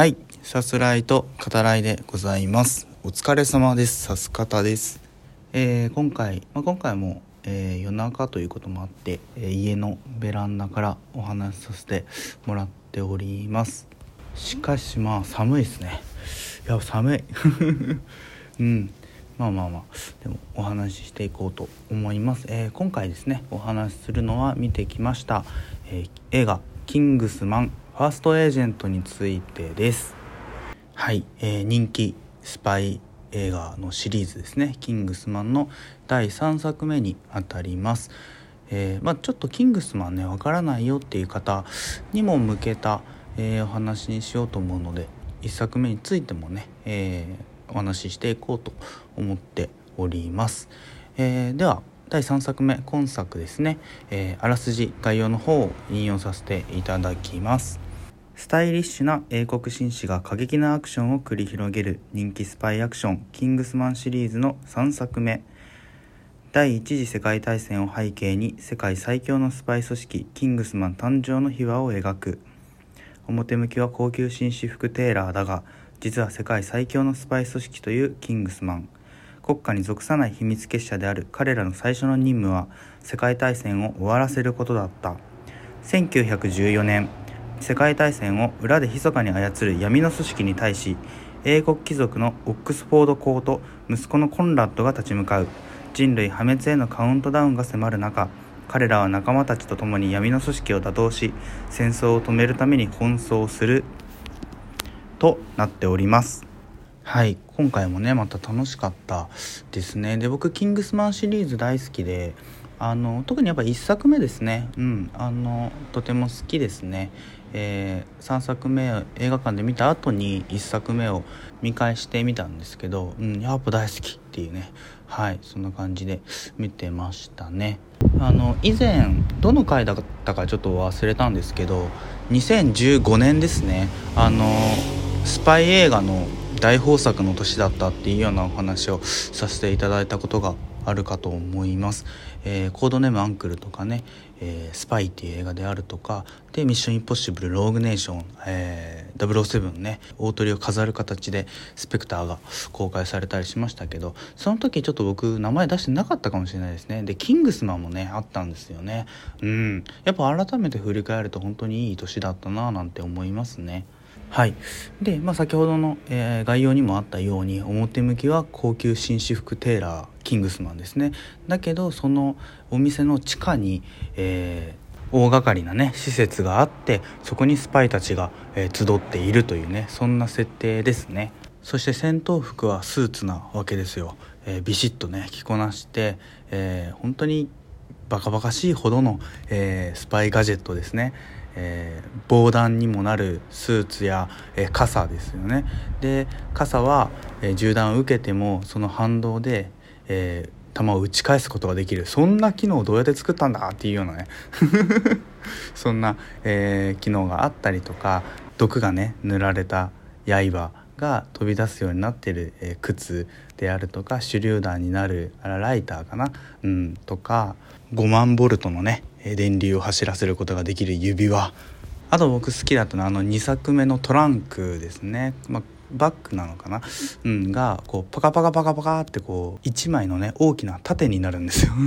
はい、さすらいと語らいでございます。お疲れ様です。さす方です。えー今回、まあ、今回も、えー夜中ということもあって、えー家のベランダからお話しさせてもらっております。しかしまあ寒いですね。いや寒い。うん。まあまあまあでもお話ししていこうと思います、え今回ですねお話しするのは見てきました、えー映画「キングスマンファーストエージェント」についてです。はい、えー人気スパイ映画のシリーズですね「キングスマン」の第3作目にあたります。えーまあ、ちょっと「キングスマンね」わからないよっていう方にも向けた、えーお話にしようと思うので1作目についてもね、えーお話ししていこうと思っております、えーでは第3作目今作ですね、えーあらすじ概要の方を引用させていただきます。スタイリッシュな英国紳士が過激なアクションを繰り広げる人気スパイアクション「キングスマン」シリーズの3作目。第一次世界大戦を背景に世界最強のスパイ組織キングスマン誕生の秘話を描く。表向きは高級紳士服テーラーだが実は世界最強のスパイ組織というキングスマン。国家に属さない秘密結社である彼らの最初の任務は世界大戦を終わらせることだった。1914年世界大戦を裏で密かに操る闇の組織に対し英国貴族のオックスフォード公と息子のコンラッドが立ち向かう。人類破滅へのカウントダウンが迫る中彼らは仲間たちと共に闇の組織を打倒し戦争を止めるために奔走するとなっております。はい今回もねまた楽しかったですね。で僕キングスマンシリーズ大好きであの特にやっぱ1作目ですね。うんあのとても好きですね。えー3作目映画館で見た後に1作目を見返してみたんですけど、うん、やっぱ大好きっていうね。はいそんな感じで見てましたね。あの以前どの回だったかちょっと忘れたんですけど2015年ですね。あのスパイ映画の大豊作の年だったっていうようなお話をさせていただいたことがあるかと思います、えーコードネームアンクルとかね、えースパイっていう映画であるとかでミッションインポッシブルローグネーション、えー、007ね大鳥を飾る形でスペクターが公開されたりしましたけどその時ちょっと僕名前出してなかったかもしれないですね。でキングスマンもねあったんですよね。うん。やっぱ改めて振り返ると本当にいい年だったななんて思いますね。はい。で、まあ、先ほどの、えー概要にもあったように表向きは高級紳士服テーラーキングスマンですね。だけどそのお店の地下に、えー大掛かりなね施設があってそこにスパイたちが、えー集っているというねそんな設定ですね。そして戦闘服はスーツなわけですよ、えービシッとね着こなして、えー本当にバカバカしいほどの、えースパイガジェットですね、えー防弾にもなるスーツや、えー傘ですよね。で傘は、えー銃弾を受けてもその反動で、えー弾を打ち返すことができる。そんな機能をどうやって作ったんだっていうようなね。そんな、えー機能があったりとか毒がね塗られた刃が飛び出すようになってる、えー靴であるとか手榴弾になるあらライターかな、うん、とか5万ボルトのね電流を走らせることができる指輪。あと僕好きだったのはあの2作目のトランクですね、まあ、バッグなのかな、うん、がこうパカパカパカパカってこう1枚のね大きな盾になるんですよ。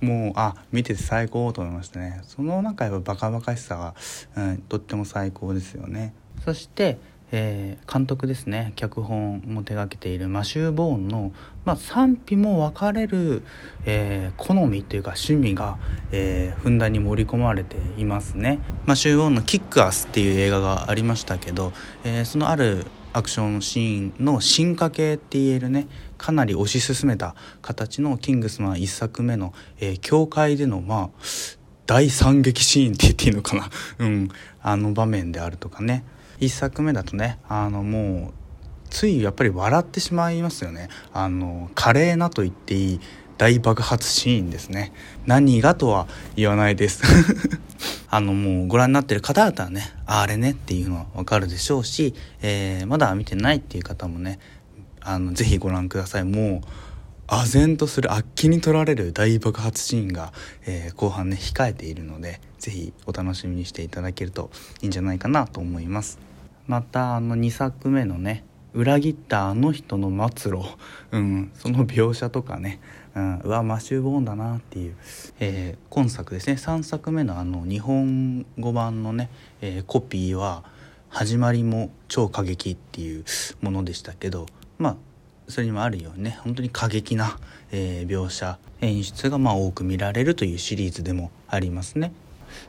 もうあ見てて最高と思いましたね。その中やっぱバカバカしさが、うん、とっても最高ですよね。そして、えー監督ですね。脚本も手がけている。マシュー・ボーンの、まあ、賛否も分かれる、えー好みというか趣味が、えーふんだんに盛り込まれていますね。マシュー・ボーンの「キックアス」っていう映画がありましたけど、えーそのあるアクションシーンの進化系って言えるねかなり推し進めた形の「キングスマン」1作目の、えー教会でのまあ大惨劇シーンって言っていいのかな。うん。あの場面であるとかね。1作目だとねあのもうついやっぱり笑ってしまいますよね。あの華麗なと言っていい大爆発シーンですね。何がとは言わないです。あのもうご覧になってる方々はねあれねっていうのはわかるでしょうし、えーまだ見てないっていう方もねあのぜひご覧ください。もう唖然とするあっ気に取られる大爆発シーンが、えー、後半ね控えているので是非お楽しみにしていただけるといいんじゃないかなと思います。またあの2作目のね裏切ったあの人の末路、うん、その描写とかね、うん、うわマシュー・ボーンだなっていう、えー、今作ですね。3作目のあの日本語版のね、えー、コピーは始まりも超過激っていうものでしたけど。まあそれにもあるようにね本当に過激な、えー、描写演出がまあ多く見られるというシリーズでもありますね。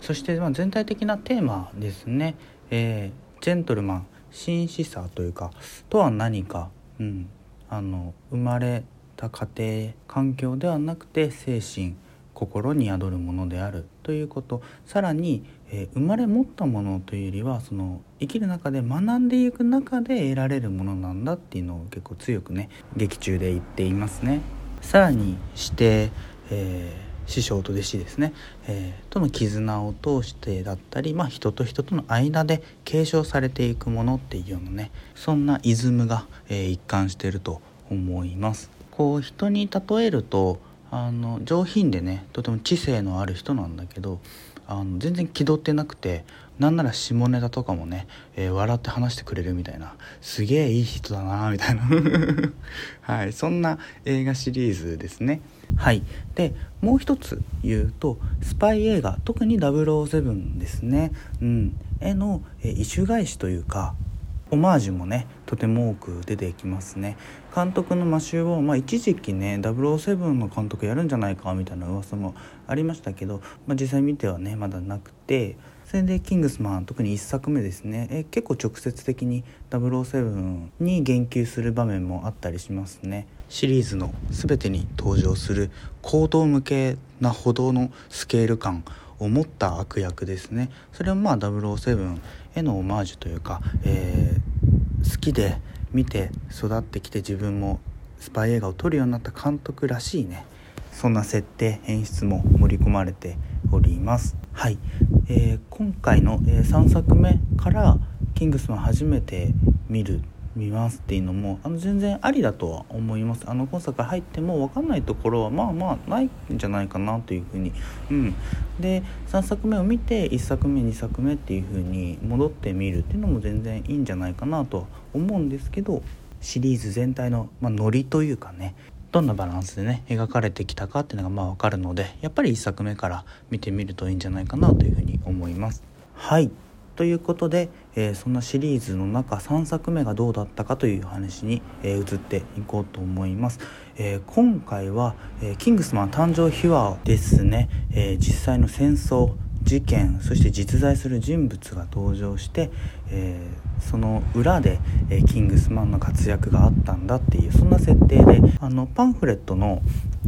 そしてまあ全体的なテーマですね、えー、ジェントルマン紳士さというかとは何か、うん、あの生まれた家庭環境ではなくて精神心に宿るものであるということさらに、えー、生まれ持ったものというよりはその生きる中で学んでいく中で得られるものなんだっていうのを結構強くね劇中で言っていますね。さらにして、えー師匠と弟子ですね、えー、との絆を通してだったり、まあ、人と人との間で継承されていくものっていうようなねそんなイズムが、えー、一貫してると思います。こう人に例えるとあの上品でねとても知性のある人なんだけどあの全然気取ってなくてなんなら下ネタとかもね、えー、笑って話してくれるみたいなすげえいい人だなみたいな。はいそんな映画シリーズですね。はいでもう一つ言うとスパイ映画特に007ですね。うんへの、えー、異種返しというかオマージュもねとても多く出てきますね。監督のマシュー・ボー、まあ、一時期ね007の監督やるんじゃないかみたいな噂もありましたけど、まあ、実際見てはねまだなくてそれでキングスマン特に1作目ですね。え結構直接的に007に言及する場面もあったりしますね。シリーズの全てに登場する行動向けなほどのスケール感を持った悪役ですね。それはまあ007へのオマージュというか、えー、好きで見て育ってきて自分もスパイ映画を撮るようになった監督らしいね。そんな設定演出も盛り込まれております。はい、えー、今回の、え、3作目から「キングスマン」初めて見る見ますっていうのもあの全然ありだとは思います。あの今作入っても分かんないところはまあまあないんじゃないかなというふうに。うん。で3作目を見て1作目2作目っていうふうに戻ってみるっていうのも全然いいんじゃないかなとは思うんですけどシリーズ全体の、まあ、ノリというかねどんなバランスでね描かれてきたかっていうのがまあ分かるのでやっぱり1作目から見てみるといいんじゃないかなというふうに思います。はい。ということで、えー、そんなシリーズの中3作目がどうだったかという話に、えー、移っていこうと思います、えー、今回は、えキングスマン誕生秘話ですね、え実際の戦争事件そして実在する人物が登場して、えその裏で、えキングスマンの活躍があったんだっていうそんな設定であのパンフレットの、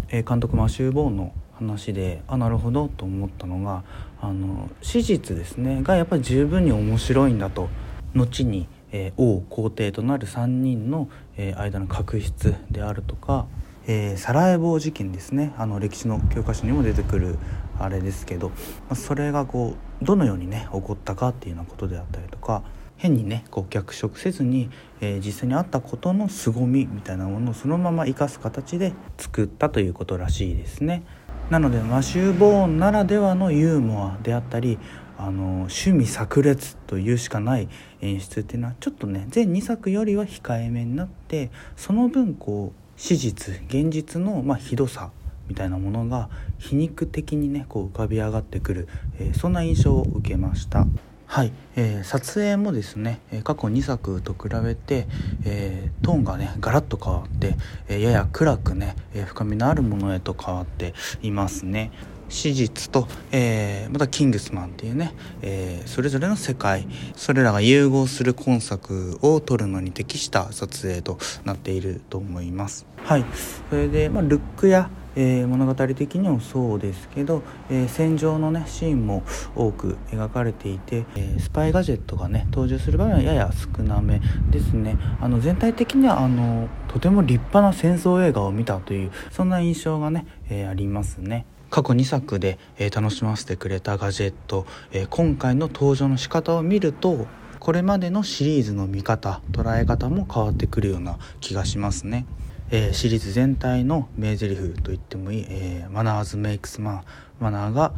え監督マシュー・ボーンの話であなるほどと思ったのがあの史実ですねがやっぱり十分に面白いんだと後に、えー、王皇帝となる3人の、えー、間の確執であるとか、えー、サラエボ事件ですねあの歴史の教科書にも出てくるあれですけど、まあ、それがこうどのようにね起こったかっていうようなことであったりとか変にねこう脚色せずに、えー、実際にあったことの凄みみたいなものをそのまま生かす形で作ったということらしいですね。なのでマシュー・ボーンならではのユーモアであったりあの趣味炸裂というしかない演出っていうのはちょっとね全2作よりは控えめになってその分こう史実現実のまあひどさみたいなものが皮肉的にねこう浮かび上がってくる、えー、そんな印象を受けました。はい、えー、撮影もですね過去2作と比べて、えー、トーンがねガラッと変わって、えー、やや暗くね、え深みのあるものへと変わっていますね。史実と、えー、またキングスマンっていうね、えー、それぞれの世界それらが融合する今作を撮るのに適した撮影となっていると思います。はい。それで、まあ、ルックやえー、物語的にもそうですけど、えー、戦場のねシーンも多く描かれていて、えー、スパイガジェットがね登場する場面はやや少なめですねあの全体的にはあのとても立派な戦争映画を見たというそんな印象がね、えありますね過去2作で、え楽しませてくれたガジェット、え今回の登場の仕方を見るとこれまでのシリーズの見方捉え方も変わってくるような気がしますね。えー、シリーズ全体の名台詞と言ってもいい「え、マナーズ・メイクス・マン」マナーが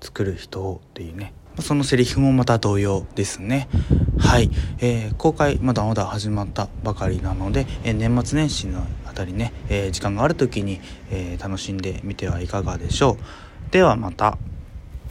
作る人をっていうね。そのセリフもまた同様ですね。はい、えー、公開まだまだ始まったばかりなので、えー、年末年始のあたりね、えー、時間がある時に、え楽しんでみてはいかがでしょう。ではまた。